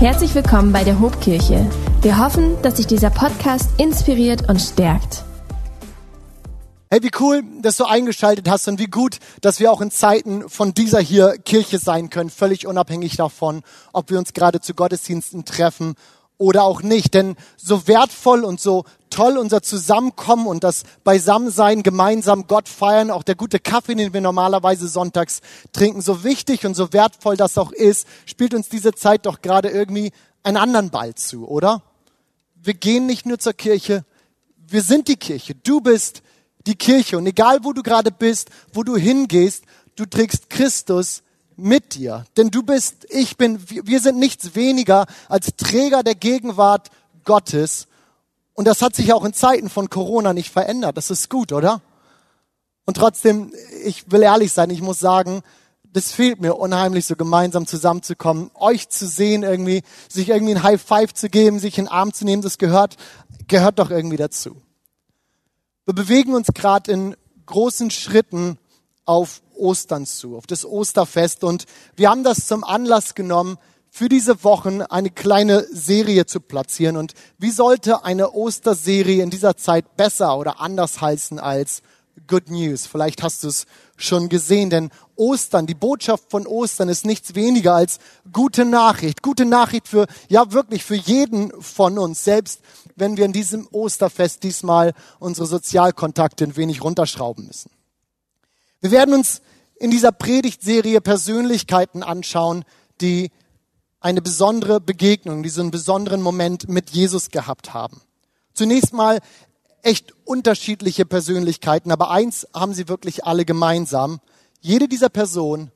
Herzlich willkommen bei der Hobkirche. Wir hoffen, dass sich dieser Podcast inspiriert und stärkt. Hey, wie cool, dass du eingeschaltet hast und wie gut, dass wir auch in Zeiten von dieser hier Kirche sein können, völlig unabhängig davon, ob wir uns gerade zu Gottesdiensten treffen oder auch nicht. Denn so wertvoll und so toll unser Zusammenkommen und das Beisammensein, gemeinsam Gott feiern, auch der gute Kaffee, den wir normalerweise sonntags trinken, so wichtig und so wertvoll das auch ist, spielt uns diese Zeit doch gerade irgendwie einen anderen Ball zu, oder? Wir gehen nicht nur zur Kirche, wir sind die Kirche. Du bist die Kirche. Und egal wo du gerade bist, wo du hingehst, du trägst Christus mit dir. Denn du bist, ich bin, wir sind nichts weniger als Träger der Gegenwart Gottes. Und das hat sich auch in Zeiten von Corona nicht verändert. Das ist gut, oder? Und trotzdem, ich will ehrlich sein, ich muss sagen, das fehlt mir unheimlich, so gemeinsam zusammenzukommen, euch zu sehen, irgendwie, sich irgendwie ein High Five zu geben, sich in den Arm zu nehmen, das gehört, gehört doch irgendwie dazu. Wir bewegen uns gerade in großen Schritten auf Ostern zu, auf das Osterfest. Und wir haben das zum Anlass genommen, für diese Wochen eine kleine Serie zu platzieren. Und wie sollte eine Osterserie in dieser Zeit besser oder anders heißen als Good News? Vielleicht hast du es schon gesehen, denn Ostern, die Botschaft von Ostern ist nichts weniger als gute Nachricht. Gute Nachricht für, ja wirklich für jeden von uns, selbst wenn wir in diesem Osterfest diesmal unsere Sozialkontakte ein wenig runterschrauben müssen. Wir werden uns in dieser Predigtserie Persönlichkeiten anschauen, die eine besondere Begegnung, diesen besonderen Moment mit Jesus gehabt haben. Zunächst mal echt unterschiedliche Persönlichkeiten, aber eins haben sie wirklich alle gemeinsam. Jede dieser Personen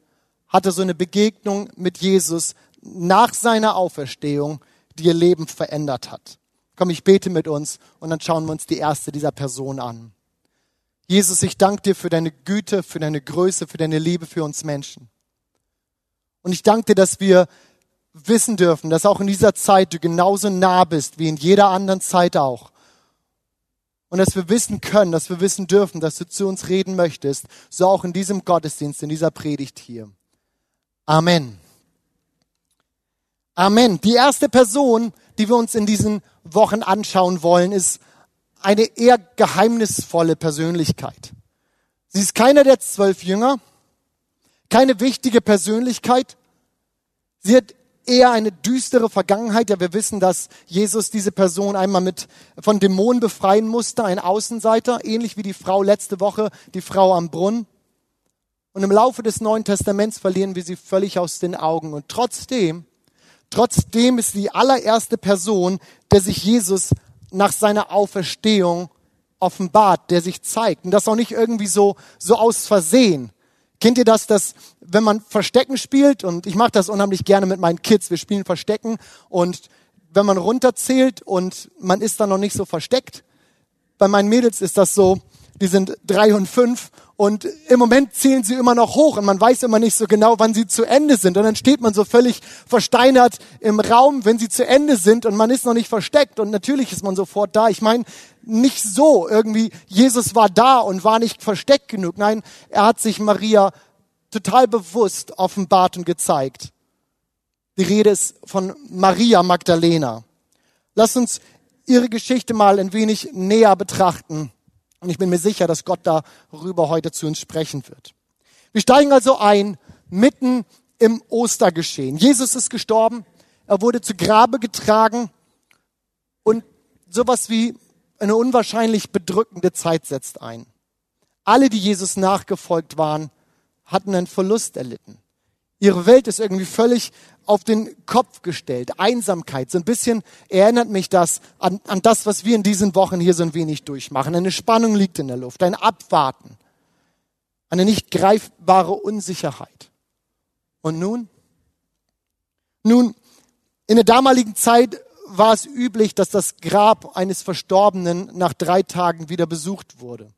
hatte so eine Begegnung mit Jesus nach seiner Auferstehung, die ihr Leben verändert hat. Komm, ich bete mit uns und dann schauen wir uns die erste dieser Personen an. Jesus, ich danke dir für deine Güte, für deine Größe, für deine Liebe für uns Menschen. Und ich danke dir, dass wir wissen dürfen, dass auch in dieser Zeit du genauso nah bist wie in jeder anderen Zeit auch. Und dass wir wissen können, dass wir wissen dürfen, dass du zu uns reden möchtest, so auch in diesem Gottesdienst, in dieser Predigt hier. Amen. Amen. Die erste Person, die wir uns in diesen Wochen anschauen wollen, ist eine eher geheimnisvolle Persönlichkeit. Sie ist keiner der zwölf Jünger, keine wichtige Persönlichkeit. Sie hat eher eine düstere Vergangenheit. Ja, wir wissen, dass Jesus diese Person einmal mit von Dämonen befreien musste, ein Außenseiter, ähnlich wie die Frau letzte Woche, die Frau am Brunnen. Und im Laufe des Neuen Testaments verlieren wir sie völlig aus den Augen. Und trotzdem, trotzdem ist die allererste Person, der sich Jesus nach seiner Auferstehung offenbart, der sich zeigt. Und das auch nicht irgendwie so, so aus Versehen. Kennt ihr das, dass wenn man Verstecken spielt, und ich mache das unheimlich gerne mit meinen Kids, wir spielen Verstecken und wenn man runterzählt und man ist dann noch nicht so versteckt, bei meinen Mädels ist das so, die sind drei und fünf und im Moment zählen sie immer noch hoch und man weiß immer nicht so genau, wann sie zu Ende sind. Und dann steht man so völlig versteinert im Raum, wenn sie zu Ende sind und man ist noch nicht versteckt. Und natürlich ist man sofort da. Ich meine, nicht so irgendwie, Jesus war da und war nicht versteckt genug. Nein, er hat sich Maria total bewusst offenbart und gezeigt. Die Rede ist von Maria Magdalena. Lass uns ihre Geschichte mal ein wenig näher betrachten. Und ich bin mir sicher, dass Gott darüber heute zu uns sprechen wird. Wir steigen also ein mitten im Ostergeschehen. Jesus ist gestorben, er wurde zu Grabe getragen und sowas wie eine unwahrscheinlich bedrückende Zeit setzt ein. Alle, die Jesus nachgefolgt waren, hatten einen Verlust erlitten. Ihre Welt ist irgendwie völlig auf den Kopf gestellt. Einsamkeit. So ein bisschen erinnert mich das an, an das, was wir in diesen Wochen hier so ein wenig durchmachen. Eine Spannung liegt in der Luft, ein Abwarten, eine nicht greifbare Unsicherheit. Und nun? Nun, in der damaligen Zeit war es üblich, dass das Grab eines Verstorbenen nach drei Tagen wieder besucht wurde.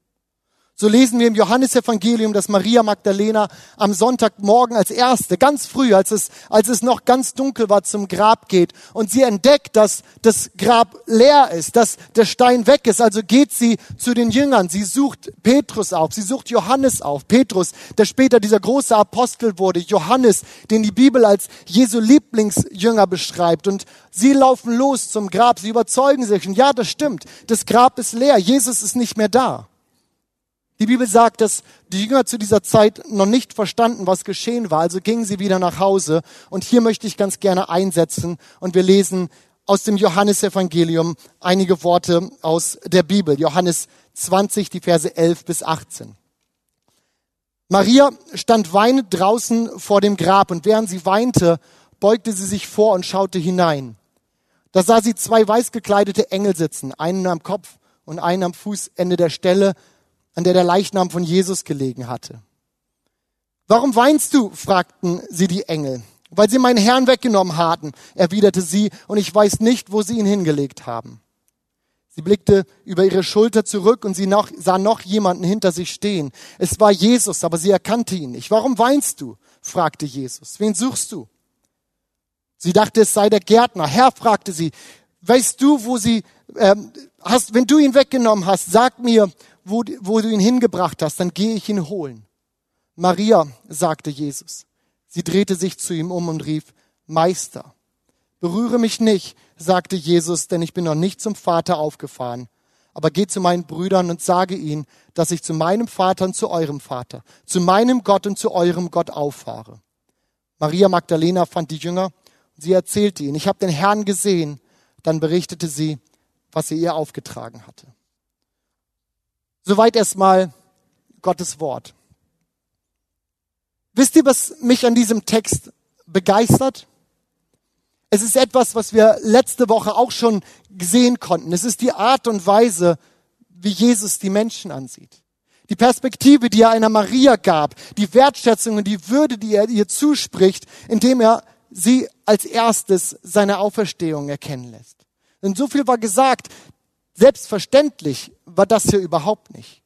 So lesen wir im Johannesevangelium, dass Maria Magdalena am Sonntagmorgen als erste, ganz früh, als es, als es noch ganz dunkel war, zum Grab geht. Und sie entdeckt, dass das Grab leer ist, dass der Stein weg ist. Also geht sie zu den Jüngern. Sie sucht Petrus auf. Sie sucht Johannes auf. Petrus, der später dieser große Apostel wurde. Johannes, den die Bibel als Jesu Lieblingsjünger beschreibt. Und sie laufen los zum Grab. Sie überzeugen sich. Und ja, das stimmt. Das Grab ist leer. Jesus ist nicht mehr da. Die Bibel sagt, dass die Jünger zu dieser Zeit noch nicht verstanden, was geschehen war, also gingen sie wieder nach Hause. Und hier möchte ich ganz gerne einsetzen und wir lesen aus dem Johannesevangelium einige Worte aus der Bibel. Johannes 20, die Verse 11 bis 18. Maria stand weinend draußen vor dem Grab und während sie weinte, beugte sie sich vor und schaute hinein. Da sah sie zwei weiß gekleidete Engel sitzen, einen am Kopf und einen am Fußende der Stelle, an der der Leichnam von Jesus gelegen hatte. Warum weinst du? fragten sie die Engel. Weil sie meinen Herrn weggenommen hatten, erwiderte sie, und ich weiß nicht, wo sie ihn hingelegt haben. Sie blickte über ihre Schulter zurück und sie noch, sah noch jemanden hinter sich stehen. Es war Jesus, aber sie erkannte ihn nicht. Warum weinst du? fragte Jesus. Wen suchst du? Sie dachte, es sei der Gärtner. Herr, fragte sie, weißt du, wo sie, ähm, hast, wenn du ihn weggenommen hast, sag mir, wo, wo du ihn hingebracht hast, dann gehe ich ihn holen. Maria, sagte Jesus. Sie drehte sich zu ihm um und rief, Meister. Berühre mich nicht, sagte Jesus, denn ich bin noch nicht zum Vater aufgefahren. Aber geh zu meinen Brüdern und sage ihnen, dass ich zu meinem Vater und zu eurem Vater, zu meinem Gott und zu eurem Gott auffahre. Maria Magdalena fand die Jünger und sie erzählte ihnen, ich habe den Herrn gesehen. Dann berichtete sie, was er ihr aufgetragen hatte. Soweit erstmal Gottes Wort. Wisst ihr, was mich an diesem Text begeistert? Es ist etwas, was wir letzte Woche auch schon sehen konnten. Es ist die Art und Weise, wie Jesus die Menschen ansieht. Die Perspektive, die er einer Maria gab, die Wertschätzung und die Würde, die er ihr zuspricht, indem er sie als erstes seine Auferstehung erkennen lässt. Denn so viel war gesagt, Selbstverständlich war das hier überhaupt nicht.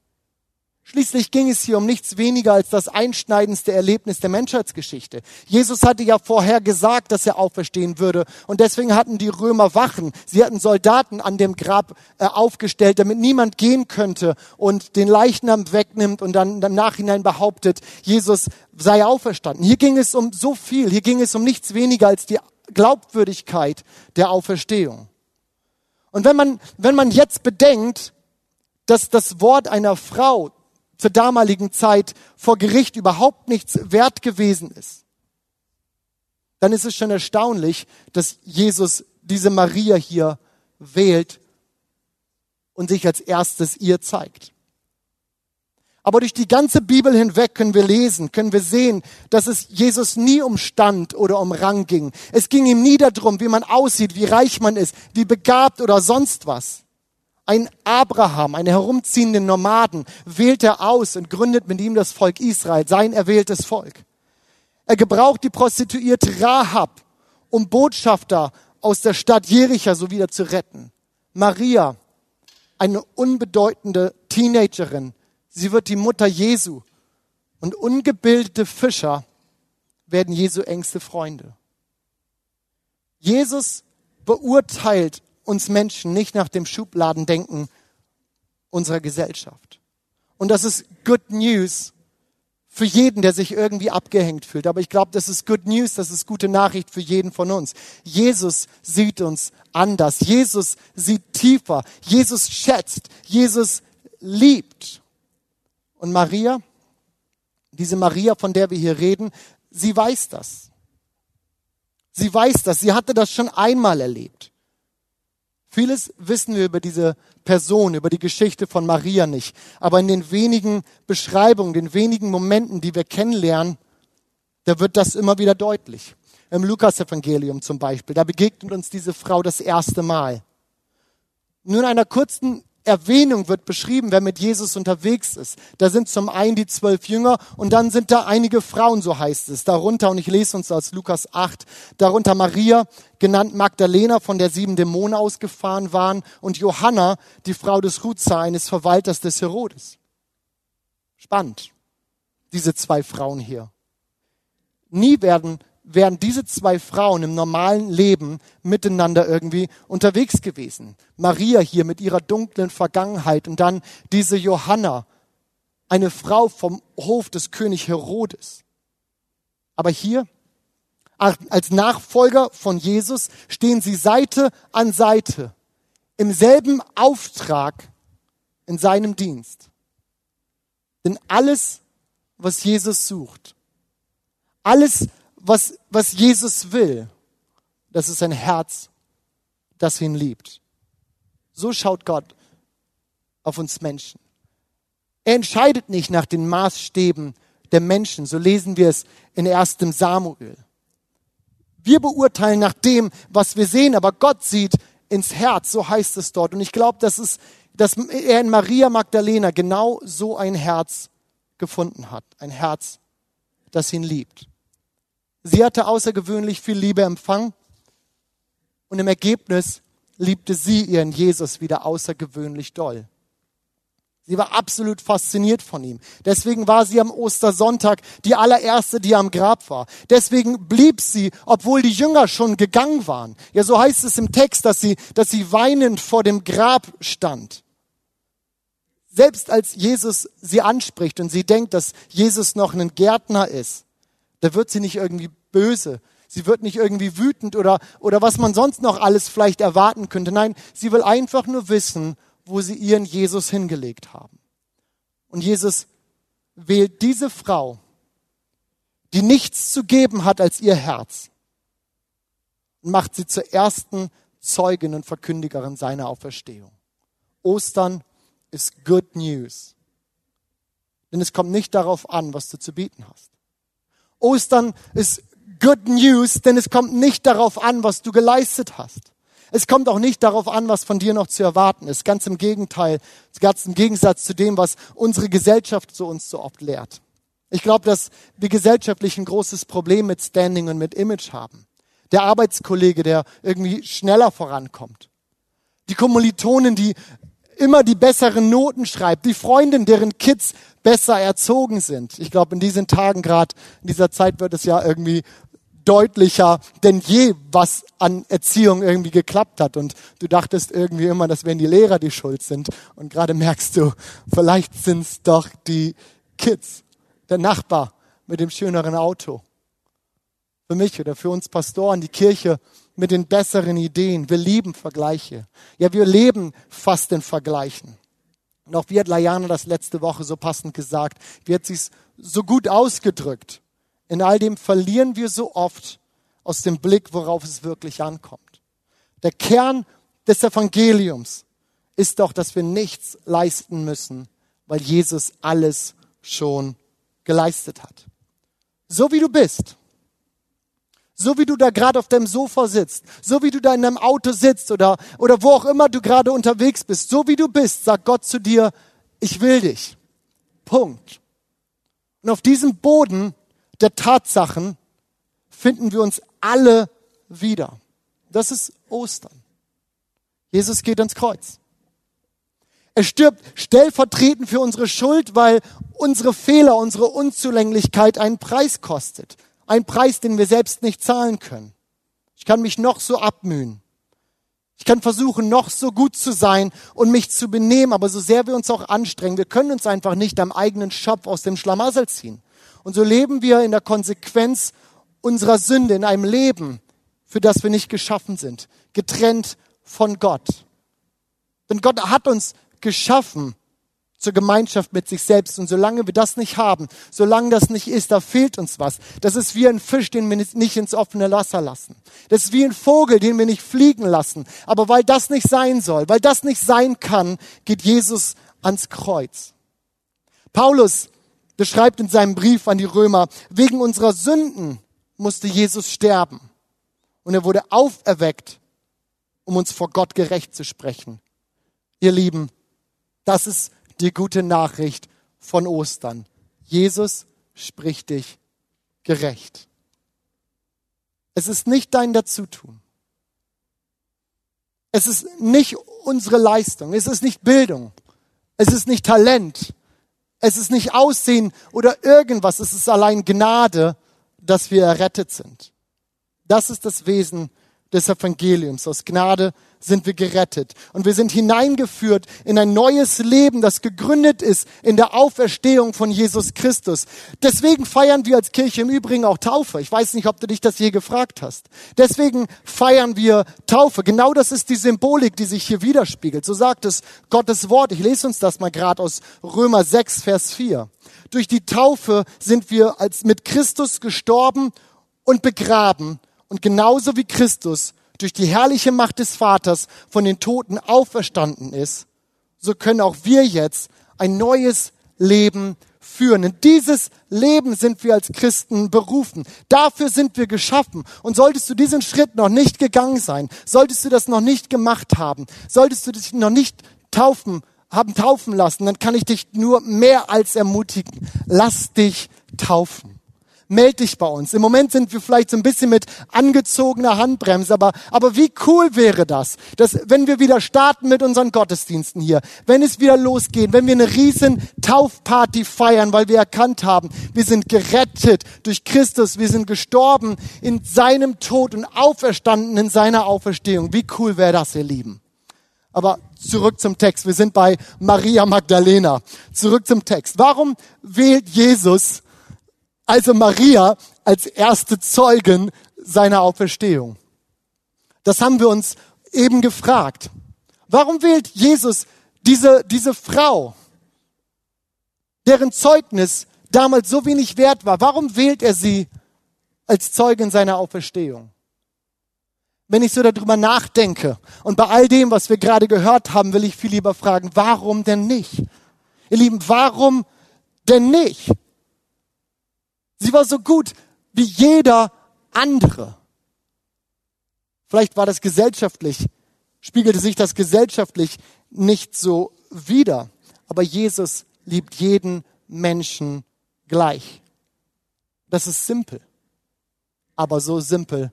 Schließlich ging es hier um nichts weniger als das einschneidendste Erlebnis der Menschheitsgeschichte. Jesus hatte ja vorher gesagt, dass er auferstehen würde. Und deswegen hatten die Römer Wachen. Sie hatten Soldaten an dem Grab äh, aufgestellt, damit niemand gehen könnte und den Leichnam wegnimmt und dann im Nachhinein behauptet, Jesus sei auferstanden. Hier ging es um so viel. Hier ging es um nichts weniger als die Glaubwürdigkeit der Auferstehung. Und wenn man, wenn man jetzt bedenkt, dass das Wort einer Frau zur damaligen Zeit vor Gericht überhaupt nichts wert gewesen ist, dann ist es schon erstaunlich, dass Jesus diese Maria hier wählt und sich als erstes ihr zeigt. Aber durch die ganze Bibel hinweg können wir lesen, können wir sehen, dass es Jesus nie um Stand oder um Rang ging. Es ging ihm nie darum, wie man aussieht, wie reich man ist, wie begabt oder sonst was. Ein Abraham, eine herumziehende Nomaden, wählt er aus und gründet mit ihm das Volk Israel, sein erwähltes Volk. Er gebraucht die Prostituierte Rahab, um Botschafter aus der Stadt Jericha so wieder zu retten. Maria, eine unbedeutende Teenagerin, Sie wird die Mutter Jesu. Und ungebildete Fischer werden Jesu engste Freunde. Jesus beurteilt uns Menschen nicht nach dem Schubladendenken unserer Gesellschaft. Und das ist Good News für jeden, der sich irgendwie abgehängt fühlt. Aber ich glaube, das ist Good News, das ist gute Nachricht für jeden von uns. Jesus sieht uns anders. Jesus sieht tiefer. Jesus schätzt. Jesus liebt. Und Maria, diese Maria, von der wir hier reden, sie weiß das. Sie weiß das. Sie hatte das schon einmal erlebt. Vieles wissen wir über diese Person, über die Geschichte von Maria nicht. Aber in den wenigen Beschreibungen, den wenigen Momenten, die wir kennenlernen, da wird das immer wieder deutlich. Im Lukas-Evangelium zum Beispiel, da begegnet uns diese Frau das erste Mal. Nur in einer kurzen Erwähnung wird beschrieben, wer mit Jesus unterwegs ist. Da sind zum einen die zwölf Jünger und dann sind da einige Frauen, so heißt es. Darunter, und ich lese uns aus Lukas 8, darunter Maria, genannt Magdalena, von der sieben Dämonen ausgefahren waren, und Johanna, die Frau des Ruza, eines Verwalters des Herodes. Spannend, diese zwei Frauen hier. Nie werden, wären diese zwei Frauen im normalen Leben miteinander irgendwie unterwegs gewesen. Maria hier mit ihrer dunklen Vergangenheit und dann diese Johanna, eine Frau vom Hof des König Herodes. Aber hier, als Nachfolger von Jesus, stehen sie Seite an Seite im selben Auftrag in seinem Dienst. Denn alles, was Jesus sucht, alles, was, was Jesus will, das ist ein Herz, das ihn liebt. So schaut Gott auf uns Menschen. Er entscheidet nicht nach den Maßstäben der Menschen. So lesen wir es in 1. Samuel. Wir beurteilen nach dem, was wir sehen, aber Gott sieht ins Herz, so heißt es dort. Und ich glaube, dass, dass er in Maria Magdalena genau so ein Herz gefunden hat. Ein Herz, das ihn liebt. Sie hatte außergewöhnlich viel Liebe empfangen und im Ergebnis liebte sie ihren Jesus wieder außergewöhnlich doll. Sie war absolut fasziniert von ihm. Deswegen war sie am Ostersonntag die allererste, die am Grab war. Deswegen blieb sie, obwohl die Jünger schon gegangen waren. Ja, so heißt es im Text, dass sie, dass sie weinend vor dem Grab stand. Selbst als Jesus sie anspricht und sie denkt, dass Jesus noch ein Gärtner ist, da wird sie nicht irgendwie böse. Sie wird nicht irgendwie wütend oder, oder was man sonst noch alles vielleicht erwarten könnte. Nein, sie will einfach nur wissen, wo sie ihren Jesus hingelegt haben. Und Jesus wählt diese Frau, die nichts zu geben hat als ihr Herz, und macht sie zur ersten Zeugin und Verkündigerin seiner Auferstehung. Ostern ist Good News. Denn es kommt nicht darauf an, was du zu bieten hast. Ostern ist Good News, denn es kommt nicht darauf an, was du geleistet hast. Es kommt auch nicht darauf an, was von dir noch zu erwarten ist. Ganz im Gegenteil, ganz im Gegensatz zu dem, was unsere Gesellschaft so uns so oft lehrt. Ich glaube, dass wir gesellschaftlich ein großes Problem mit Standing und mit Image haben. Der Arbeitskollege, der irgendwie schneller vorankommt. Die Kommilitonen, die immer die besseren Noten schreibt. Die Freundin, deren Kids besser erzogen sind. Ich glaube, in diesen Tagen gerade, in dieser Zeit wird es ja irgendwie deutlicher denn je, was an Erziehung irgendwie geklappt hat. Und du dachtest irgendwie immer, dass wenn die Lehrer die Schuld sind. Und gerade merkst du, vielleicht sind es doch die Kids, der Nachbar mit dem schöneren Auto. Für mich oder für uns Pastoren, die Kirche mit den besseren Ideen. Wir lieben Vergleiche. Ja, wir leben fast in Vergleichen. Und auch wie hat Layana das letzte Woche so passend gesagt, wie hat sie es so gut ausgedrückt. In all dem verlieren wir so oft aus dem Blick, worauf es wirklich ankommt. Der Kern des Evangeliums ist doch, dass wir nichts leisten müssen, weil Jesus alles schon geleistet hat. So wie du bist, so wie du da gerade auf deinem Sofa sitzt, so wie du da in deinem Auto sitzt oder, oder wo auch immer du gerade unterwegs bist, so wie du bist, sagt Gott zu dir, ich will dich. Punkt. Und auf diesem Boden der Tatsachen finden wir uns alle wieder. Das ist Ostern. Jesus geht ans Kreuz. Er stirbt stellvertretend für unsere Schuld, weil unsere Fehler, unsere Unzulänglichkeit einen Preis kostet. Ein Preis, den wir selbst nicht zahlen können. Ich kann mich noch so abmühen. Ich kann versuchen, noch so gut zu sein und mich zu benehmen, aber so sehr wir uns auch anstrengen, wir können uns einfach nicht am eigenen Schopf aus dem Schlamassel ziehen. Und so leben wir in der Konsequenz unserer Sünde, in einem Leben, für das wir nicht geschaffen sind, getrennt von Gott. Denn Gott hat uns geschaffen zur Gemeinschaft mit sich selbst. Und solange wir das nicht haben, solange das nicht ist, da fehlt uns was. Das ist wie ein Fisch, den wir nicht ins offene Wasser lassen. Das ist wie ein Vogel, den wir nicht fliegen lassen. Aber weil das nicht sein soll, weil das nicht sein kann, geht Jesus ans Kreuz. Paulus beschreibt in seinem Brief an die Römer, wegen unserer Sünden musste Jesus sterben. Und er wurde auferweckt, um uns vor Gott gerecht zu sprechen. Ihr Lieben, das ist die gute Nachricht von Ostern. Jesus spricht dich gerecht. Es ist nicht dein Dazutun. Es ist nicht unsere Leistung. Es ist nicht Bildung. Es ist nicht Talent Es ist nicht Aussehen oder irgendwas, es ist allein Gnade, dass wir errettet sind. Das ist das Wesen des Evangeliums. Aus Gnade sind wir gerettet. Und wir sind hineingeführt in ein neues Leben, das gegründet ist in der Auferstehung von Jesus Christus. Deswegen feiern wir als Kirche im Übrigen auch Taufe. Ich weiß nicht, ob du dich das je gefragt hast. Deswegen feiern wir Taufe. Genau das ist die Symbolik, die sich hier widerspiegelt. So sagt es Gottes Wort. Ich lese uns das mal gerade aus Römer 6, Vers 4. Durch die Taufe sind wir als mit Christus gestorben und begraben und genauso wie Christus durch die herrliche Macht des Vaters von den Toten auferstanden ist, so können auch wir jetzt ein neues Leben führen. In dieses Leben sind wir als Christen berufen. Dafür sind wir geschaffen. Und solltest du diesen Schritt noch nicht gegangen sein, solltest du das noch nicht gemacht haben, solltest du dich noch nicht taufen, haben taufen lassen, dann kann ich dich nur mehr als ermutigen. Lass dich taufen meld dich bei uns. Im Moment sind wir vielleicht so ein bisschen mit angezogener Handbremse, aber, aber wie cool wäre das, dass wenn wir wieder starten mit unseren Gottesdiensten hier, wenn es wieder losgeht, wenn wir eine riesen Taufparty feiern, weil wir erkannt haben, wir sind gerettet durch Christus, wir sind gestorben in seinem Tod und auferstanden in seiner Auferstehung. Wie cool wäre das, ihr Lieben? Aber zurück zum Text. Wir sind bei Maria Magdalena. Zurück zum Text. Warum wählt Jesus also Maria als erste Zeugin seiner Auferstehung. Das haben wir uns eben gefragt. Warum wählt Jesus diese, diese Frau, deren Zeugnis damals so wenig wert war? Warum wählt er sie als Zeugin seiner Auferstehung? Wenn ich so darüber nachdenke und bei all dem, was wir gerade gehört haben, will ich viel lieber fragen, warum denn nicht? Ihr Lieben, warum denn nicht? Sie war so gut wie jeder andere. Vielleicht war das gesellschaftlich, spiegelte sich das gesellschaftlich nicht so wider. Aber Jesus liebt jeden Menschen gleich. Das ist simpel. Aber so simpel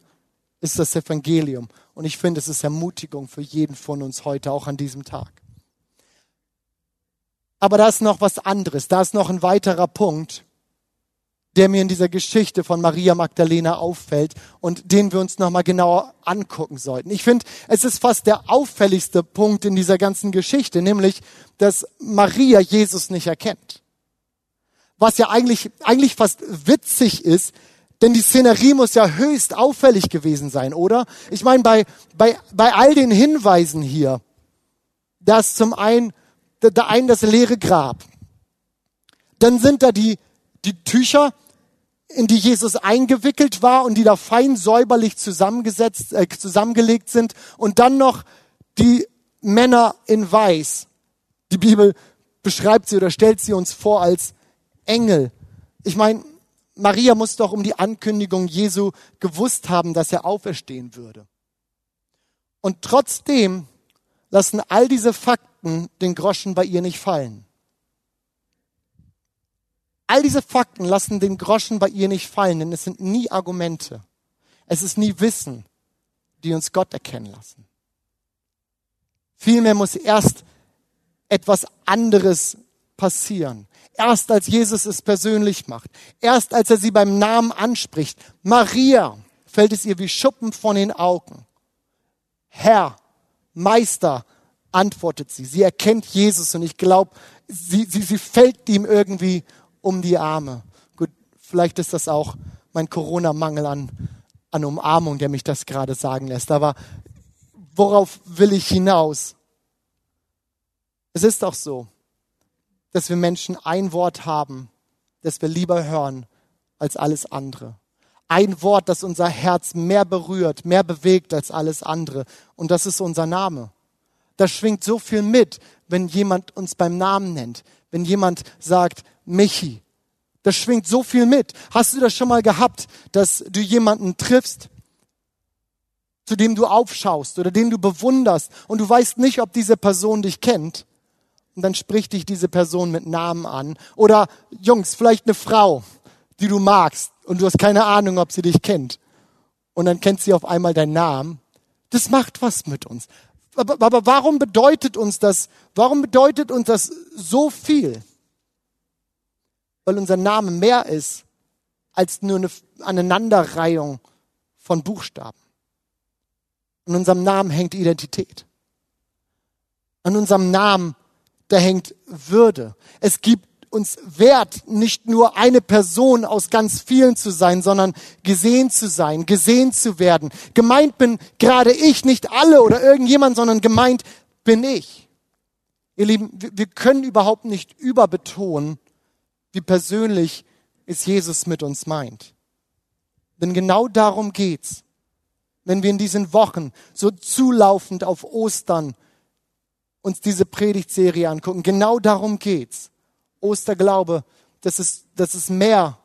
ist das Evangelium. Und ich finde, es ist Ermutigung für jeden von uns heute, auch an diesem Tag. Aber da ist noch was anderes. Da ist noch ein weiterer Punkt der mir in dieser Geschichte von Maria Magdalena auffällt und den wir uns nochmal genauer angucken sollten. Ich finde, es ist fast der auffälligste Punkt in dieser ganzen Geschichte, nämlich, dass Maria Jesus nicht erkennt. Was ja eigentlich, eigentlich fast witzig ist, denn die Szenerie muss ja höchst auffällig gewesen sein, oder? Ich meine, bei, bei, bei all den Hinweisen hier, dass zum einen, da einen das leere Grab, dann sind da die, die Tücher, in die Jesus eingewickelt war und die da fein säuberlich zusammengesetzt, äh, zusammengelegt sind und dann noch die Männer in Weiß. Die Bibel beschreibt sie oder stellt sie uns vor als Engel. Ich meine, Maria muss doch um die Ankündigung Jesu gewusst haben, dass er auferstehen würde. Und trotzdem lassen all diese Fakten den Groschen bei ihr nicht fallen. All diese Fakten lassen den Groschen bei ihr nicht fallen, denn es sind nie Argumente. Es ist nie Wissen, die uns Gott erkennen lassen. Vielmehr muss erst etwas anderes passieren. Erst als Jesus es persönlich macht. Erst als er sie beim Namen anspricht. Maria fällt es ihr wie Schuppen von den Augen. Herr, Meister, antwortet sie. Sie erkennt Jesus und ich glaube, sie, sie, sie fällt ihm irgendwie um die Arme. Gut, vielleicht ist das auch mein Corona-Mangel an, an Umarmung, der mich das gerade sagen lässt. Aber worauf will ich hinaus? Es ist doch so, dass wir Menschen ein Wort haben, das wir lieber hören als alles andere. Ein Wort, das unser Herz mehr berührt, mehr bewegt als alles andere. Und das ist unser Name. Da schwingt so viel mit, wenn jemand uns beim Namen nennt, wenn jemand sagt, Michi. Das schwingt so viel mit. Hast du das schon mal gehabt, dass du jemanden triffst, zu dem du aufschaust oder den du bewunderst und du weißt nicht, ob diese Person dich kennt? Und dann spricht dich diese Person mit Namen an. Oder Jungs, vielleicht eine Frau, die du magst und du hast keine Ahnung, ob sie dich kennt. Und dann kennt sie auf einmal deinen Namen. Das macht was mit uns. Aber, aber warum bedeutet uns das, warum bedeutet uns das so viel? Weil unser Name mehr ist als nur eine Aneinanderreihung von Buchstaben. An unserem Namen hängt Identität. An unserem Namen, da hängt Würde. Es gibt uns Wert, nicht nur eine Person aus ganz vielen zu sein, sondern gesehen zu sein, gesehen zu werden. Gemeint bin gerade ich, nicht alle oder irgendjemand, sondern gemeint bin ich. Ihr Lieben, wir können überhaupt nicht überbetonen, wie persönlich es Jesus mit uns meint. Denn genau darum geht's. Wenn wir in diesen Wochen so zulaufend auf Ostern uns diese Predigtserie angucken, genau darum geht's. Osterglaube, das ist, das ist mehr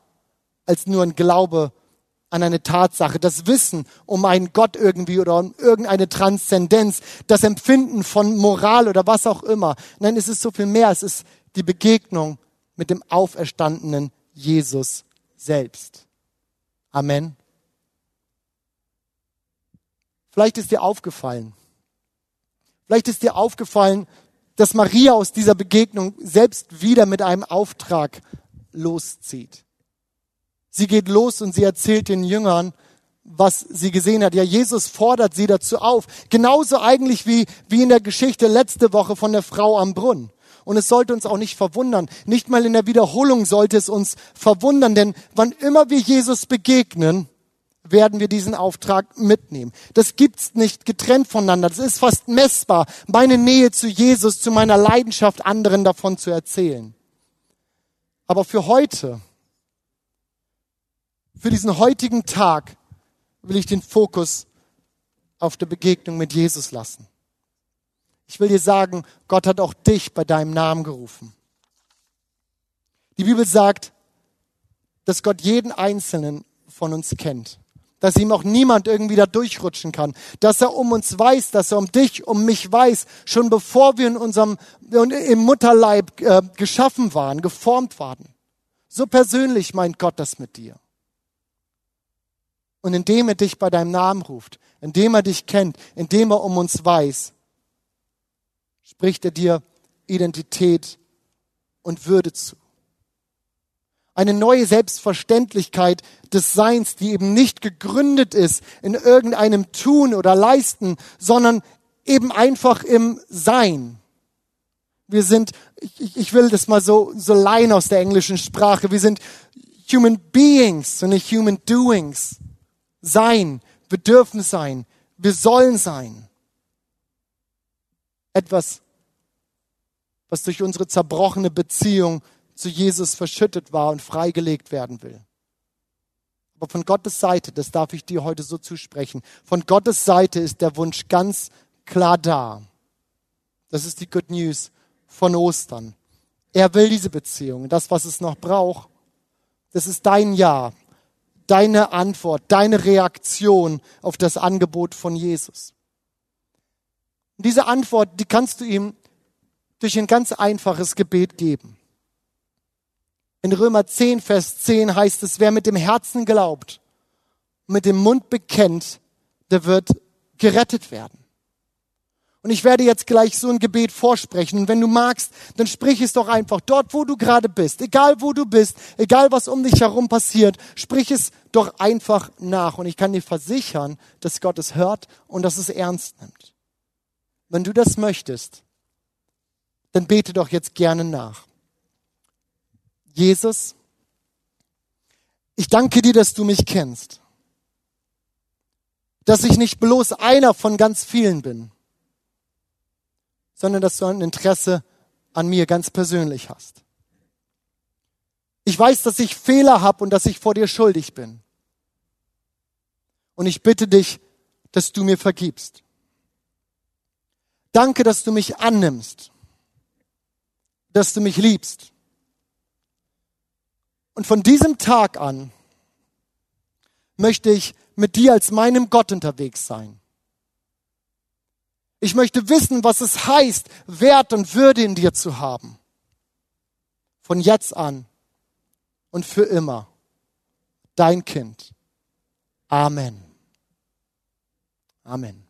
als nur ein Glaube an eine Tatsache, das Wissen um einen Gott irgendwie oder um irgendeine Transzendenz, das Empfinden von Moral oder was auch immer. Nein, es ist so viel mehr. Es ist die Begegnung mit dem auferstandenen Jesus selbst. Amen. Vielleicht ist dir aufgefallen, vielleicht ist dir aufgefallen, dass Maria aus dieser Begegnung selbst wieder mit einem Auftrag loszieht. Sie geht los und sie erzählt den Jüngern, was sie gesehen hat. Ja, Jesus fordert sie dazu auf. Genauso eigentlich wie, wie in der Geschichte letzte Woche von der Frau am Brunnen. Und es sollte uns auch nicht verwundern. Nicht mal in der Wiederholung sollte es uns verwundern, denn wann immer wir Jesus begegnen, werden wir diesen Auftrag mitnehmen. Das gibt's nicht getrennt voneinander. Das ist fast messbar. Meine Nähe zu Jesus, zu meiner Leidenschaft, anderen davon zu erzählen. Aber für heute, für diesen heutigen Tag, will ich den Fokus auf der Begegnung mit Jesus lassen. Ich will dir sagen, Gott hat auch dich bei deinem Namen gerufen. Die Bibel sagt, dass Gott jeden Einzelnen von uns kennt dass ihm auch niemand irgendwie da durchrutschen kann, dass er um uns weiß, dass er um dich, um mich weiß, schon bevor wir in unserem im Mutterleib äh, geschaffen waren, geformt waren. So persönlich meint Gott das mit dir. Und indem er dich bei deinem Namen ruft, indem er dich kennt, indem er um uns weiß, spricht er dir Identität und Würde zu eine neue Selbstverständlichkeit des Seins, die eben nicht gegründet ist in irgendeinem Tun oder Leisten, sondern eben einfach im Sein. Wir sind, ich, ich will das mal so, so leihen aus der englischen Sprache, wir sind Human Beings und nicht Human Doings. Sein, wir dürfen sein, wir sollen sein. Etwas, was durch unsere zerbrochene Beziehung zu Jesus verschüttet war und freigelegt werden will. Aber von Gottes Seite, das darf ich dir heute so zusprechen, von Gottes Seite ist der Wunsch ganz klar da. Das ist die Good News von Ostern. Er will diese Beziehung. Das, was es noch braucht, das ist dein Ja, deine Antwort, deine Reaktion auf das Angebot von Jesus. Und diese Antwort, die kannst du ihm durch ein ganz einfaches Gebet geben. In Römer 10, Vers 10 heißt es, wer mit dem Herzen glaubt, mit dem Mund bekennt, der wird gerettet werden. Und ich werde jetzt gleich so ein Gebet vorsprechen. Und wenn du magst, dann sprich es doch einfach dort, wo du gerade bist. Egal wo du bist, egal was um dich herum passiert, sprich es doch einfach nach. Und ich kann dir versichern, dass Gott es hört und dass es ernst nimmt. Wenn du das möchtest, dann bete doch jetzt gerne nach. Jesus, ich danke dir, dass du mich kennst. Dass ich nicht bloß einer von ganz vielen bin, sondern dass du ein Interesse an mir ganz persönlich hast. Ich weiß, dass ich Fehler habe und dass ich vor dir schuldig bin. Und ich bitte dich, dass du mir vergibst. Danke, dass du mich annimmst, dass du mich liebst und von diesem Tag an möchte ich mit dir als meinem Gott unterwegs sein. Ich möchte wissen, was es heißt, Wert und Würde in dir zu haben. Von jetzt an und für immer. Dein Kind. Amen. Amen.